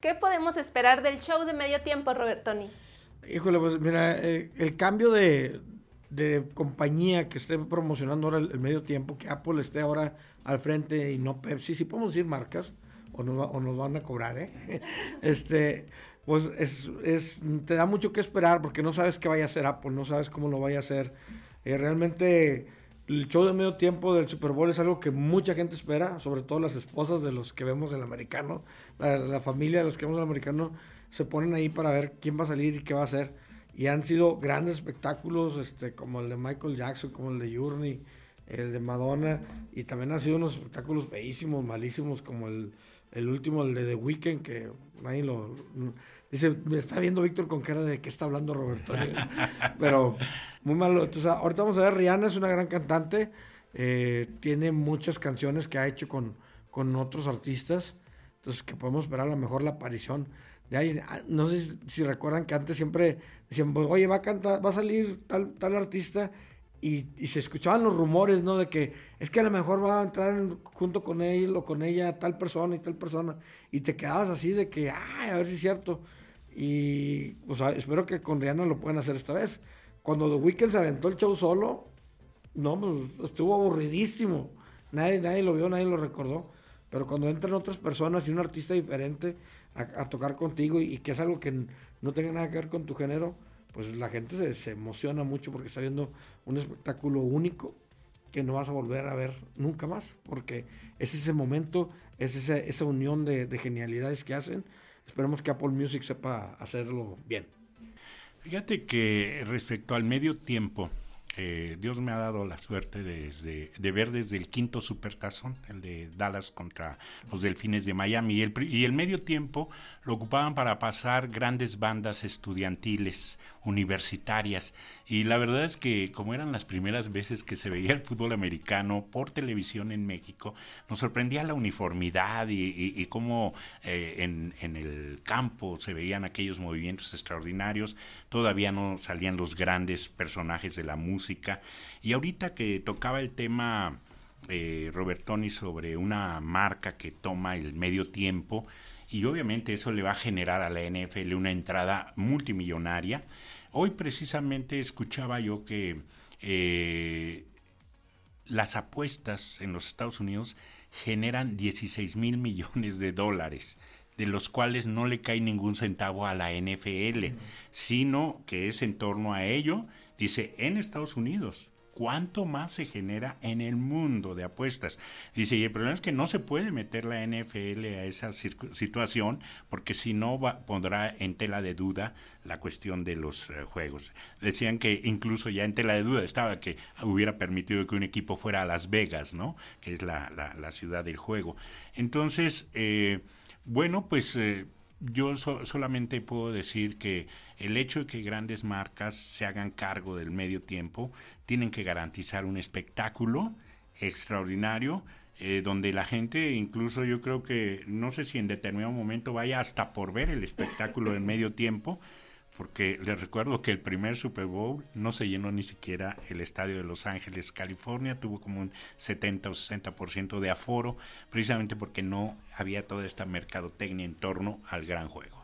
¿Qué podemos esperar del show de medio tiempo, Robertoni? Híjole, pues mira, eh, el cambio de, compañía que esté promocionando ahora el, medio tiempo, que Apple esté ahora al frente y no Pepsi, si podemos decir marcas, o nos, o nos van a cobrar, ¿eh? este, pues es, es, te da mucho que esperar porque no sabes qué vaya a hacer Apple, no sabes cómo lo vaya a hacer. Eh, realmente el show de medio tiempo del Super Bowl es algo que mucha gente espera, sobre todo las esposas de los que vemos el americano, la, familia de los que vemos el americano, se ponen ahí para ver quién va a salir y qué va a hacer. Y han sido grandes espectáculos, este, como el de Michael Jackson, como el de Journey, el de Madonna, y también han sido unos espectáculos feísimos, malísimos, como el, el último, el de The Weeknd, que nadie lo... Dice, me está viendo Víctor con cara de qué está hablando Roberto. Pero muy malo. Entonces, ahorita vamos a ver, Rihanna es una gran cantante. Eh, tiene muchas canciones que ha hecho con, con otros artistas. Entonces, que podemos esperar a lo mejor la aparición de ahí. Ah, no sé si, recuerdan que antes siempre decían, pues, oye, va a cantar, va a salir tal, tal artista. Y, se escuchaban los rumores, ¿no? De que es que a lo mejor va a entrar junto con él o con ella tal persona y tal persona. Y te quedabas así de que, ay, a ver si es cierto. Y pues espero que con Rihanna lo puedan hacer esta vez. Cuando The Weeknd se aventó el show solo, no, pues estuvo aburridísimo. Nadie, nadie lo vio, nadie lo recordó. Pero cuando entran otras personas y un artista diferente a, tocar contigo y, que es algo que no tenga nada que ver con tu género, pues la gente se, emociona mucho porque está viendo un espectáculo único que no vas a volver a ver nunca más, porque es ese momento, es esa, esa unión de, de genialidades que hacen Esperemos que Apple Music sepa hacerlo bien. Fíjate que respecto al medio tiempo, eh, Dios me ha dado la suerte de, de, ver desde el quinto supertazón, el de Dallas contra los Delfines de Miami, y el, y el medio tiempo lo ocupaban para pasar grandes bandas estudiantiles, universitarias, y la verdad es que como eran las primeras veces que se veía el fútbol americano por televisión en México, nos sorprendía la uniformidad y, cómo eh, en, en el campo se veían aquellos movimientos extraordinarios, todavía no salían los grandes personajes de la música, y ahorita que tocaba el tema... Eh, Robertoni sobre una marca que toma el medio tiempo, y obviamente eso le va a generar a la NFL una entrada multimillonaria. Hoy precisamente escuchaba yo que eh, las apuestas en los Estados Unidos generan 16 mil millones de dólares de los cuales no le cae ningún centavo a la NFL, sino que es en torno a ello, dice, en Estados Unidos cuánto más se genera en el mundo de apuestas. Dice, y el problema es que no se puede meter la NFL a esa situación porque si no pondrá en tela de duda la cuestión de los eh, juegos. Decían que incluso ya en tela de duda estaba que hubiera permitido que un equipo fuera a Las Vegas, ¿no? Que es la, ciudad del juego. Entonces, eh, bueno, pues... Eh, yo solamente puedo decir que el hecho de que grandes marcas se hagan cargo del medio tiempo tienen que garantizar un espectáculo extraordinario eh, donde la gente incluso yo creo que no sé si en determinado momento vaya hasta por ver el espectáculo en medio tiempo porque les recuerdo que el primer Super Bowl no se llenó ni siquiera el estadio de Los Ángeles, California, tuvo como un 70 o 60% de aforo, precisamente porque no había toda esta mercadotecnia en torno al gran juego.